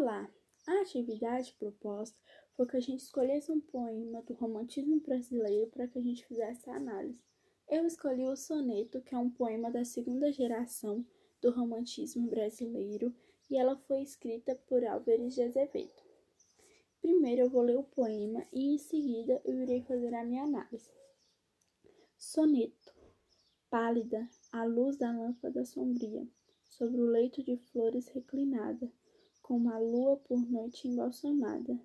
Olá! A atividade proposta foi que a gente escolhesse um poema do romantismo brasileiro para que a gente fizesse a análise. Eu escolhi o soneto, que é um poema da segunda geração do romantismo brasileiro, e ela foi escrita por Álvares de Azevedo. Primeiro eu vou ler o poema e em seguida eu irei fazer a minha análise. Soneto. Pálida, a luz da lâmpada sombria, sobre o leito de flores reclinada como a lua por noite embalsamada.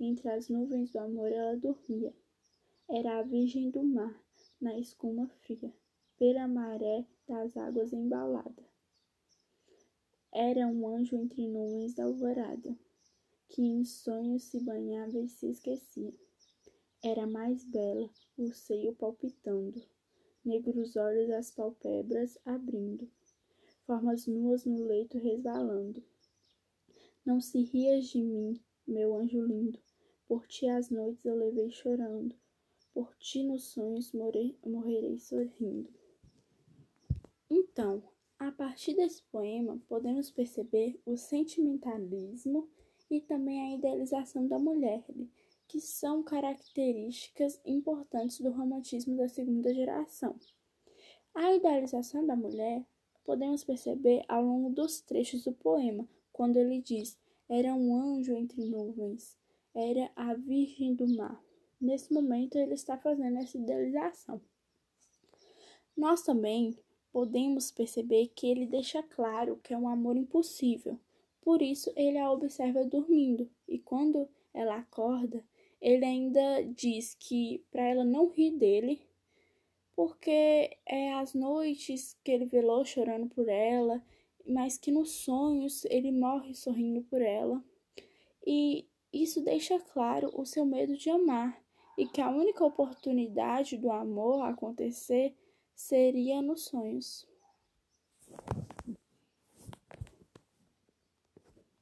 Entre as nuvens do amor ela dormia. Era a virgem do mar, na escuma fria, pela maré das águas embalada. Era um anjo entre nuvens da alvorada, que em sonhos se banhava e se esquecia. Era mais bela, o seio palpitando, negros olhos as palpebras abrindo, formas nuas no leito resvalando não se rias de mim, meu anjo lindo, por ti as noites eu levei chorando, por ti nos sonhos morei, morrerei sorrindo. Então, a partir desse poema, podemos perceber o sentimentalismo e também a idealização da mulher, que são características importantes do romantismo da segunda geração. A idealização da mulher podemos perceber ao longo dos trechos do poema, quando ele diz: Era um anjo entre nuvens, era a Virgem do Mar. Nesse momento, ele está fazendo essa idealização. Nós também podemos perceber que ele deixa claro que é um amor impossível. Por isso, ele a observa dormindo, e quando ela acorda, ele ainda diz que para ela não rir dele, porque é as noites que ele velou chorando por ela mas que nos sonhos ele morre sorrindo por ela. E isso deixa claro o seu medo de amar e que a única oportunidade do amor acontecer seria nos sonhos.